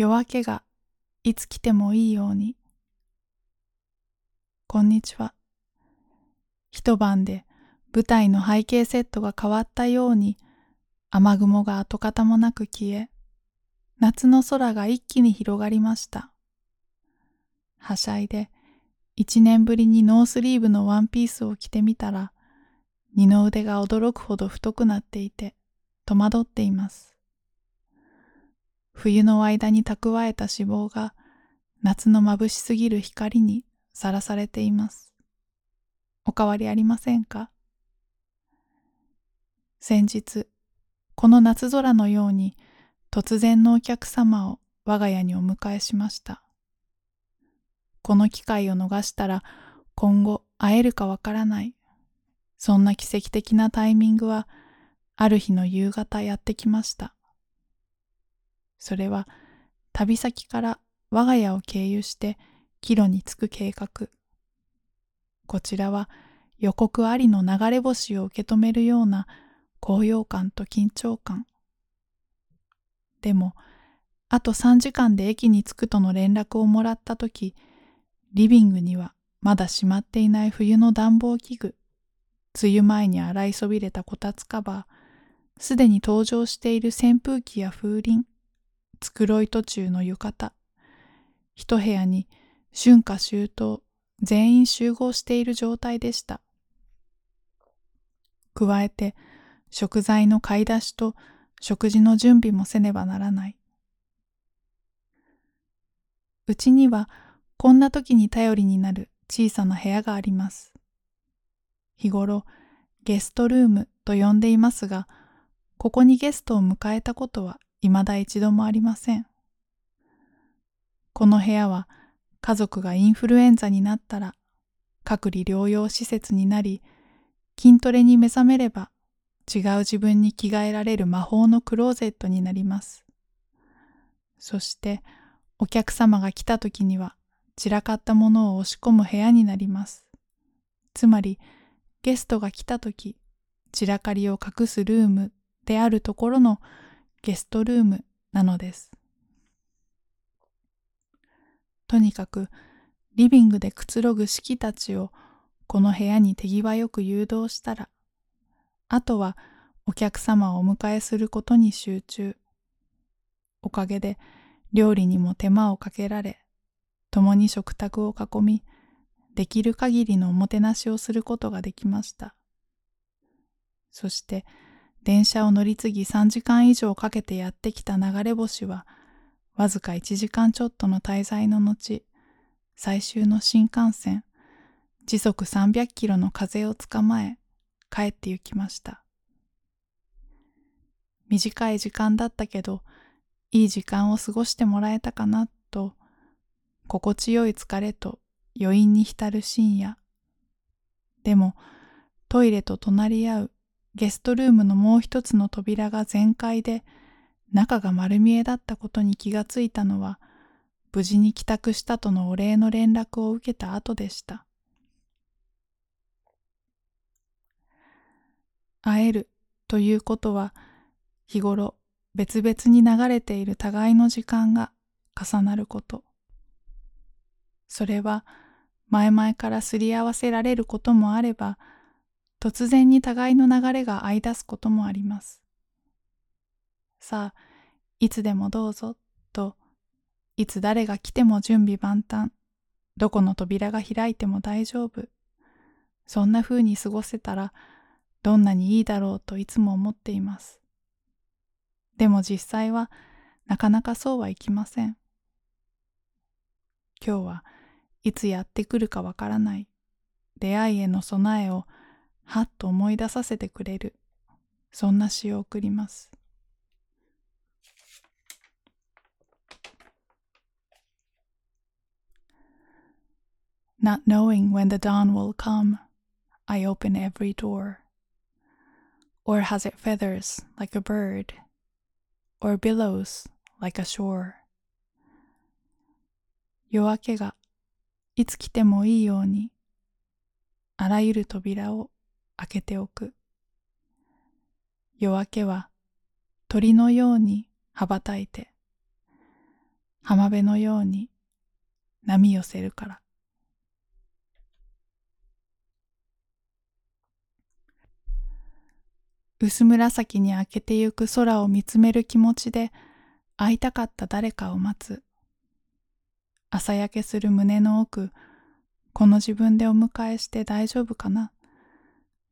夜明けがいつ来てもいいように。こんにちは。一晩で舞台の背景セットが変わったように雨雲が跡形もなく消え、夏の空が一気に広がりました。はしゃいで一年ぶりにノースリーブのワンピースを着てみたら、二の腕が驚くほど太くなっていて戸惑っています。冬の間に蓄えた脂肪が夏の眩しすぎる光にさらされています。お変わりありませんか？先日、この夏空のように突然のお客様を我が家にお迎えしました。この機会を逃したら今後会えるかわからない。そんな奇跡的なタイミングはある日の夕方やってきました。それは旅先から我が家を経由して帰路に着く計画。こちらは予告ありの流れ星を受け止めるような高揚感と緊張感。でも、あと3時間で駅に着くとの連絡をもらったとき、リビングにはまだしまっていない冬の暖房器具、梅雨前に洗いそびれたこたつカバー、すでに登場している扇風機や風鈴、繕い途中の浴衣、一部屋に春夏秋冬全員集合している状態でした。加えて食材の買い出しと食事の準備もせねばならない。うちにはこんな時に頼りになる小さな部屋があります。日頃ゲストルームと呼んでいますが、ここにゲストを迎えたことは未だ一度もありません。この部屋は家族がインフルエンザになったら隔離療養施設になり、筋トレに目覚めれば違う自分に着替えられる魔法のクローゼットになります。そしてお客様が来た時には散らかったものを押し込む部屋になります。つまりゲストが来た時散らかりを隠すルームであるところのゲストルームなのです。とにかくリビングでくつろぐ式たちをこの部屋に手際よく誘導したらあとはお客様をお迎えすることに集中。おかげで料理にも手間をかけられ、共に食卓を囲み、できる限りのおもてなしをすることができました。そして電車を乗り継ぎ3時間以上かけてやってきた流れ星は、わずか1時間ちょっとの滞在の後、最終の新幹線、時速300キロの風を捕まえ、帰って行きました。短い時間だったけど、いい時間を過ごしてもらえたかなと、心地よい疲れと余韻に浸る深夜。でも、トイレと隣り合うゲストルームのもう一つの扉が全開で、中が丸見えだったことに気がついたのは、無事に帰宅したとのお礼の連絡を受けた後でした。会えるということは日頃別々に流れている互いの時間が重なること。それは前々からすり合わせられることもあれば突然に互いの流れが合い出すこともあります。さあ、いつでもどうぞと、いつ誰が来ても準備万端、どこの扉が開いても大丈夫。そんな風に過ごせたらどんなにいいだろうといつも思っています。でも実際はなかなかそうはいきません。今日はいつやってくるかわからない出会いへの備えをはっと思い出させてくれるそんな詩を送ります。Not knowing when the dawn will come, I open every door. Or has it feathers like a bird? Or billows like a shore? 夜明けがいつ来てもいいようにあらゆる扉を開けておく。夜明けは鳥のように羽ばたいて浜辺のように波寄せるから。薄紫に明けてゆく空を見つめる気持ちで会いたかった誰かを待つ。朝焼けする胸の奥、この自分でお迎えして大丈夫かな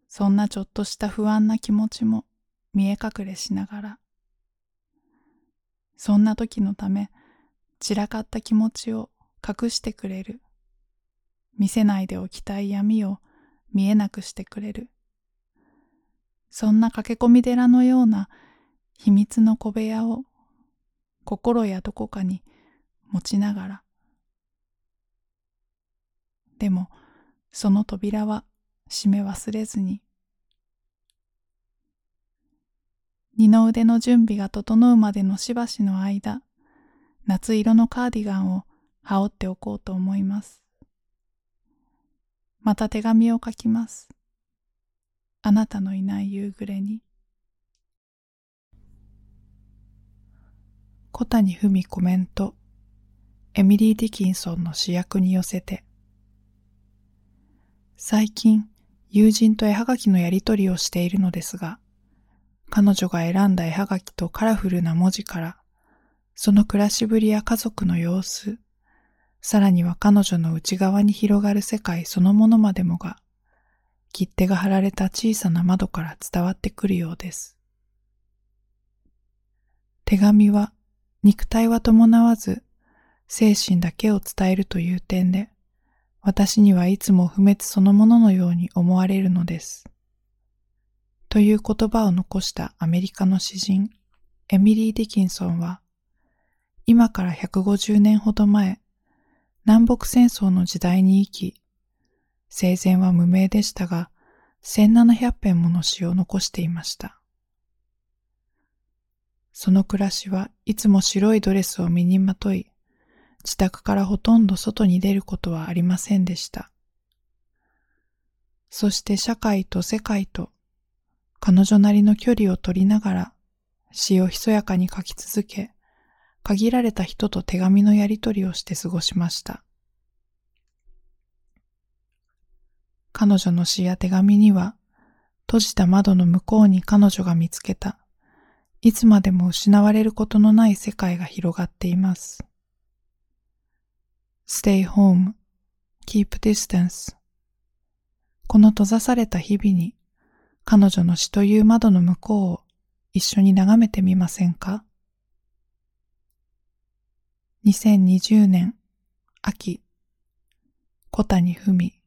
そんなちょっとした不安な気持ちも見え隠れしながら。そんな時のため、散らかった気持ちを隠してくれる。見せないでおきたい闇を見えなくしてくれる。そんな駆け込み寺のような秘密の小部屋を心やどこかに持ちながら。でもその扉は閉め忘れずに。二の腕の準備が整うまでのしばしの間、夏色のカーディガンを羽織っておこうと思います。また手紙を書きます。あなたのいない夕暮れに。小谷文コメント。エミリー・ディキンソンの主役に寄せて。最近、友人と絵はがきのやりとりをしているのですが、彼女が選んだ絵はがきとカラフルな文字から、その暮らしぶりや家族の様子、さらには彼女の内側に広がる世界そのものまでもが切手が貼られた小さな窓から伝わってくるようです。手紙は肉体は伴わず精神だけを伝えるという点で私にはいつも不滅そのもののように思われるのです。という言葉を残したアメリカの詩人エミリー・ディキンソンは今から150年ほど前南北戦争の時代に生き生前は無名でしたが、1700編もの詩を残していました。その暮らしはいつも白いドレスを身にまとい、自宅からほとんど外に出ることはありませんでした。そして社会と世界と彼女なりの距離を取りながら詩をひそやかに書き続け、限られた人と手紙のやり取りをして過ごしました。彼女の詩や手紙には、閉じた窓の向こうに彼女が見つけた、いつまでも失われることのない世界が広がっています。Stay home, keep distance この閉ざされた日々に、彼女の死という窓の向こうを一緒に眺めてみませんか ?2020 年秋、小谷文